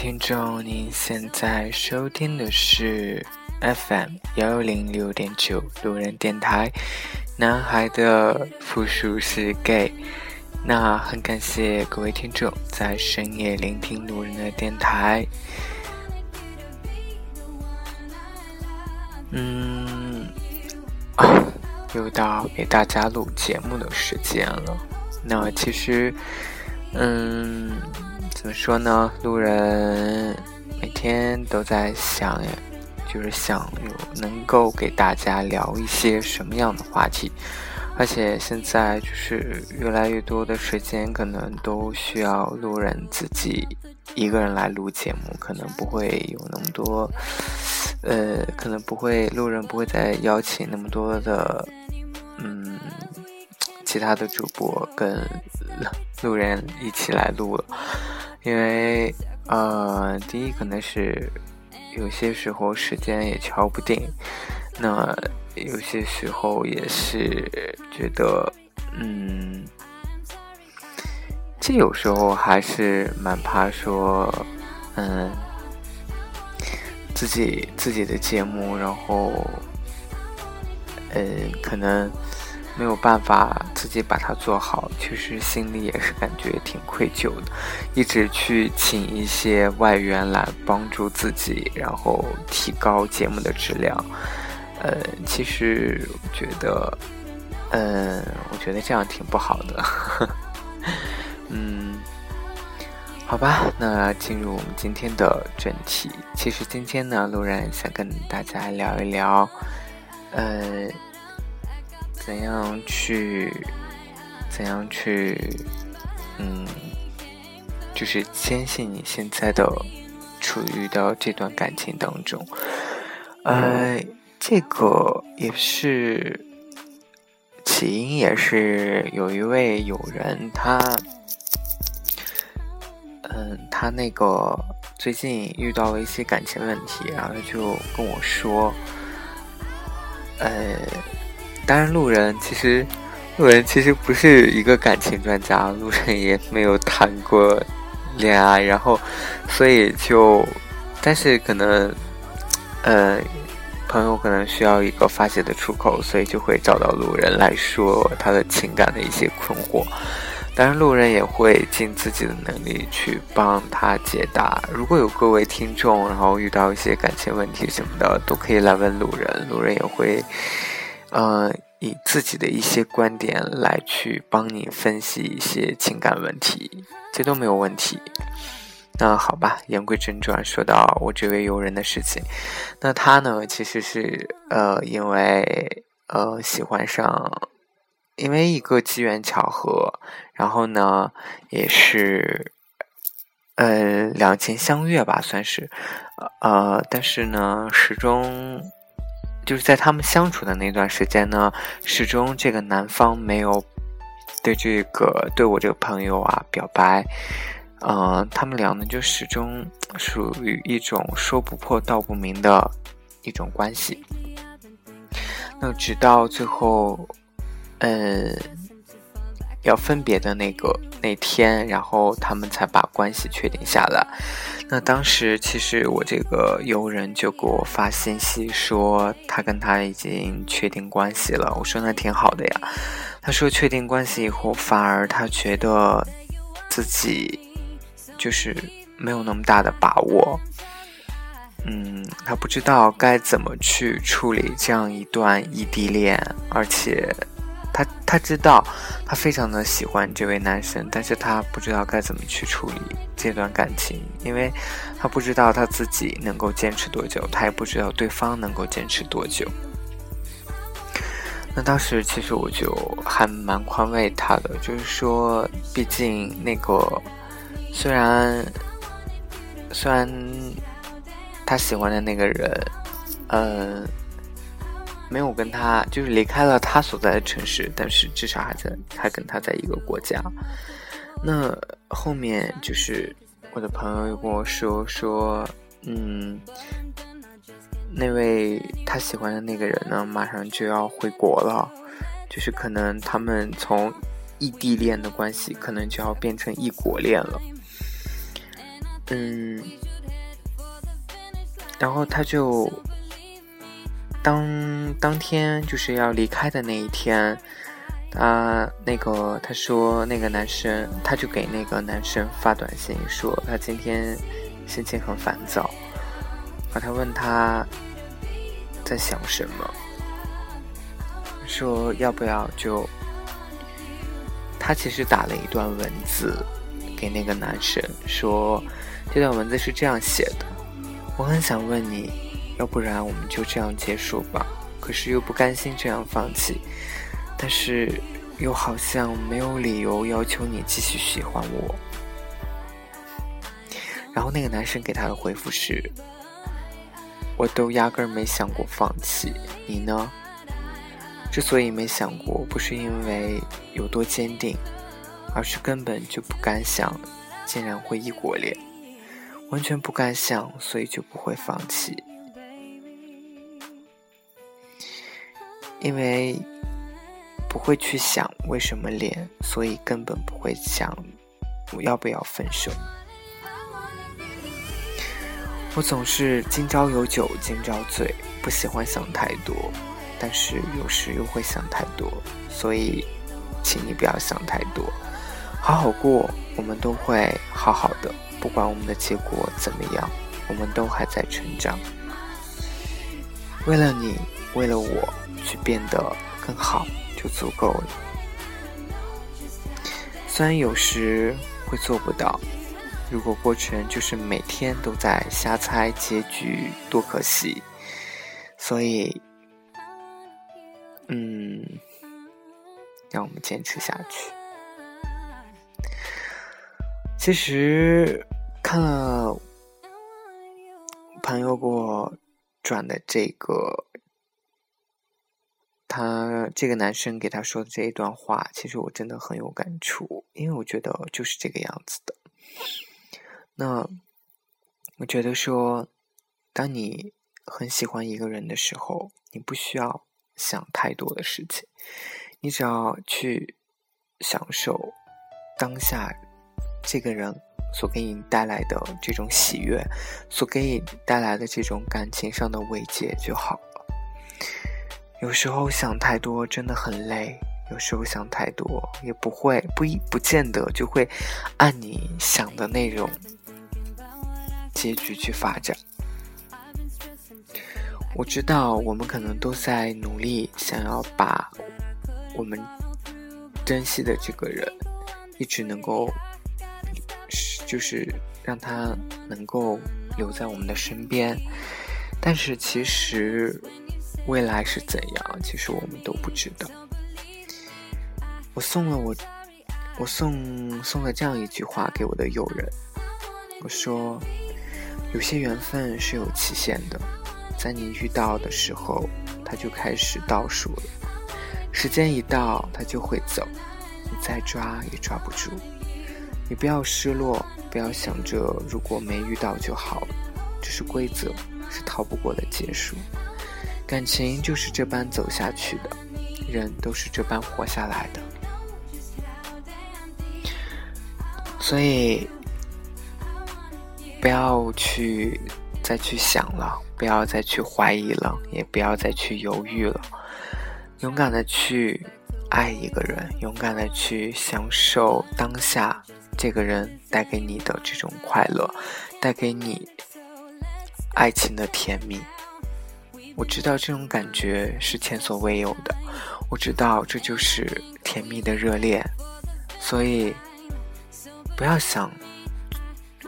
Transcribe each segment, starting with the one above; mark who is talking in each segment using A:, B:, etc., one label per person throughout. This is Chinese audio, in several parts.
A: 听众，您现在收听的是 FM 幺零六点九路人电台。男孩的复数是 gay。那很感谢各位听众在深夜聆听路人的电台。嗯，又到给大家录节目的时间了。那其实，嗯，怎么说呢？路人每天都在想，就是想有能够给大家聊一些什么样的话题。而且现在就是越来越多的时间，可能都需要路人自己一个人来录节目，可能不会有那么多，呃，可能不会路人不会再邀请那么多的，嗯，其他的主播跟路人一起来录了，因为呃，第一可能是有些时候时间也敲不定，那。有些时候也是觉得，嗯，这有时候还是蛮怕说，嗯，自己自己的节目，然后，嗯，可能没有办法自己把它做好，其实心里也是感觉挺愧疚的，一直去请一些外援来帮助自己，然后提高节目的质量。呃，其实我觉得，嗯，我觉得这样挺不好的。嗯，好吧，那进入我们今天的正题。其实今天呢，路人想跟大家聊一聊，呃，怎样去，怎样去，嗯，就是坚信你现在的处于的这段感情当中，呃。这个也是起因，也是有一位友人，他，嗯，他那个最近遇到了一些感情问题，然后他就跟我说，呃，当然路人其实路人其实不是一个感情专家，路人也没有谈过恋爱，然后所以就，但是可能，呃。朋友可能需要一个发泄的出口，所以就会找到路人来说他的情感的一些困惑。当然，路人也会尽自己的能力去帮他解答。如果有各位听众，然后遇到一些感情问题什么的，都可以来问路人，路人也会，呃，以自己的一些观点来去帮你分析一些情感问题，这都没有问题。那好吧，言归正传，说到我这位友人的事情，那他呢，其实是呃，因为呃喜欢上，因为一个机缘巧合，然后呢，也是呃两情相悦吧，算是呃，但是呢，始终就是在他们相处的那段时间呢，始终这个男方没有对这个对我这个朋友啊表白。嗯，他们俩呢就始终属于一种说不破道不明的一种关系。那直到最后，呃，要分别的那个那天，然后他们才把关系确定下来。那当时其实我这个友人就给我发信息说，他跟他已经确定关系了。我说那挺好的呀。他说确定关系以后，反而他觉得自己。就是没有那么大的把握，嗯，他不知道该怎么去处理这样一段异地恋，而且他他知道他非常的喜欢这位男生，但是他不知道该怎么去处理这段感情，因为他不知道他自己能够坚持多久，他也不知道对方能够坚持多久。那当时其实我就还蛮宽慰他的，就是说，毕竟那个。虽然，虽然他喜欢的那个人，嗯，没有跟他，就是离开了他。所在的城市，但是至少还在还跟他在一个国家。那后面就是我的朋友跟我说说，嗯，那位他喜欢的那个人呢，马上就要回国了，就是可能他们从异地恋的关系，可能就要变成异国恋了。嗯，然后他就当当天就是要离开的那一天。他那个他说那个男生，他就给那个男生发短信说他今天心情很烦躁，啊，他问他在想什么，说要不要就，他其实打了一段文字给那个男生说，这段文字是这样写的，我很想问你，要不然我们就这样结束吧，可是又不甘心这样放弃。但是，又好像没有理由要求你继续喜欢我。然后那个男生给他的回复是：“我都压根没想过放弃，你呢？之所以没想过，不是因为有多坚定，而是根本就不敢想，竟然会异国恋，完全不敢想，所以就不会放弃，因为。”不会去想为什么脸，所以根本不会想我要不要分手。我总是今朝有酒今朝醉，不喜欢想太多，但是有时又会想太多，所以，请你不要想太多，好好过，我们都会好好的，不管我们的结果怎么样，我们都还在成长。为了你，为了我，去变得更好。就足够了。虽然有时会做不到，如果过程就是每天都在瞎猜结局，多可惜。所以，嗯，让我们坚持下去。其实看了朋友给我转的这个。他这个男生给他说的这一段话，其实我真的很有感触，因为我觉得就是这个样子的。那我觉得说，当你很喜欢一个人的时候，你不需要想太多的事情，你只要去享受当下这个人所给你带来的这种喜悦，所给你带来的这种感情上的慰藉就好了。有时候想太多真的很累，有时候想太多也不会不一不见得就会按你想的那种结局去发展。我知道我们可能都在努力，想要把我们珍惜的这个人一直能够，就是让他能够留在我们的身边，但是其实。未来是怎样？其实我们都不知道。我送了我，我送送了这样一句话给我的友人。我说，有些缘分是有期限的，在你遇到的时候，它就开始倒数了。时间一到，它就会走，你再抓也抓不住。你不要失落，不要想着如果没遇到就好了，这是规则，是逃不过的结束。感情就是这般走下去的，人都是这般活下来的，所以不要去再去想了，不要再去怀疑了，也不要再去犹豫了，勇敢的去爱一个人，勇敢的去享受当下这个人带给你的这种快乐，带给你爱情的甜蜜。我知道这种感觉是前所未有的，我知道这就是甜蜜的热恋，所以不要想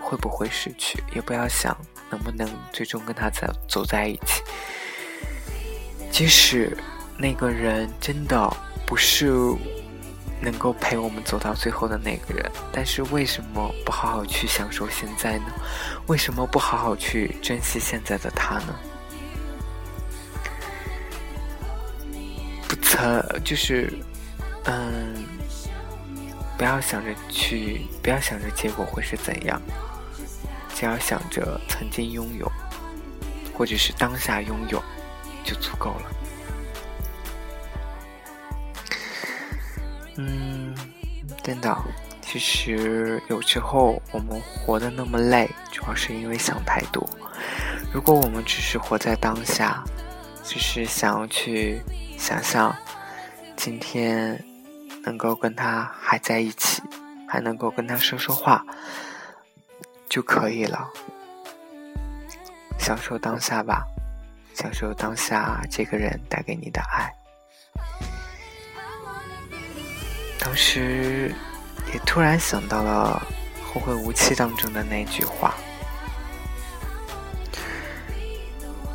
A: 会不会失去，也不要想能不能最终跟他在走在一起。即使那个人真的不是能够陪我们走到最后的那个人，但是为什么不好好去享受现在呢？为什么不好好去珍惜现在的他呢？曾就是嗯，不要想着去，不要想着结果会是怎样，只要想着曾经拥有，或者是当下拥有，就足够了。嗯，真的，其实有时候我们活得那么累，主要是因为想太多。如果我们只是活在当下，只是想要去想象今天能够跟他还在一起，还能够跟他说说话就可以了。享受当下吧，享受当下这个人带给你的爱。当时也突然想到了《后会无期》当中的那句话，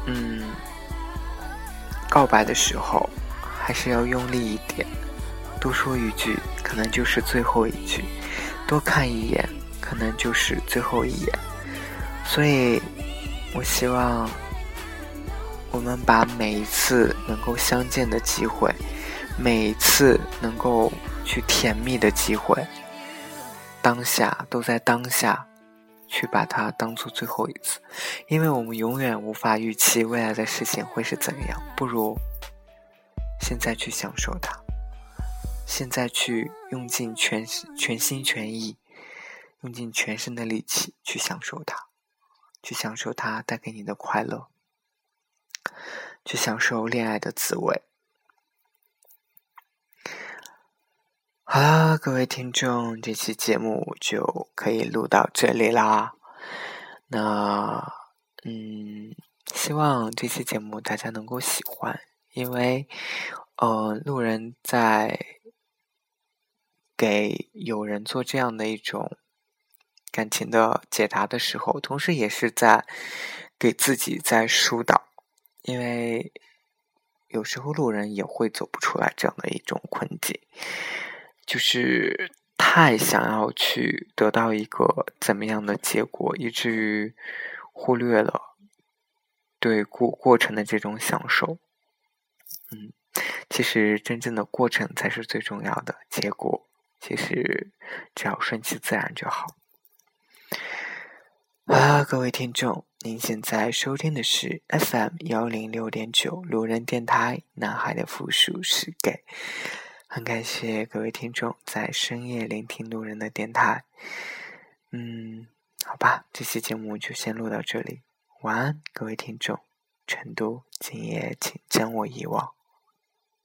A: 嗯，告白的时候还是要用力一点，多说一句可能就是最后一句，多看一眼可能就是最后一眼，所以我希望我们把每一次能够相见的机会，每一次能够。去甜蜜的机会，当下都在当下，去把它当做最后一次，因为我们永远无法预期未来的事情会是怎样，不如现在去享受它，现在去用尽全全心全意，用尽全身的力气去享受它，去享受它带给你的快乐，去享受恋爱的滋味。各位听众，这期节目就可以录到这里啦。那，嗯，希望这期节目大家能够喜欢，因为，呃，路人在给有人做这样的一种感情的解答的时候，同时也是在给自己在疏导，因为有时候路人也会走不出来这样的一种困境。就是太想要去得到一个怎么样的结果，以至于忽略了对过过程的这种享受。嗯，其实真正的过程才是最重要的，结果其实只要顺其自然就好。啊，各位听众，您现在收听的是 FM 幺零六点九路人电台，男孩的复数是 gay。很感谢各位听众在深夜聆听路人的电台。嗯，好吧，这期节目就先录到这里。晚安，各位听众。成都，今夜请将我遗忘。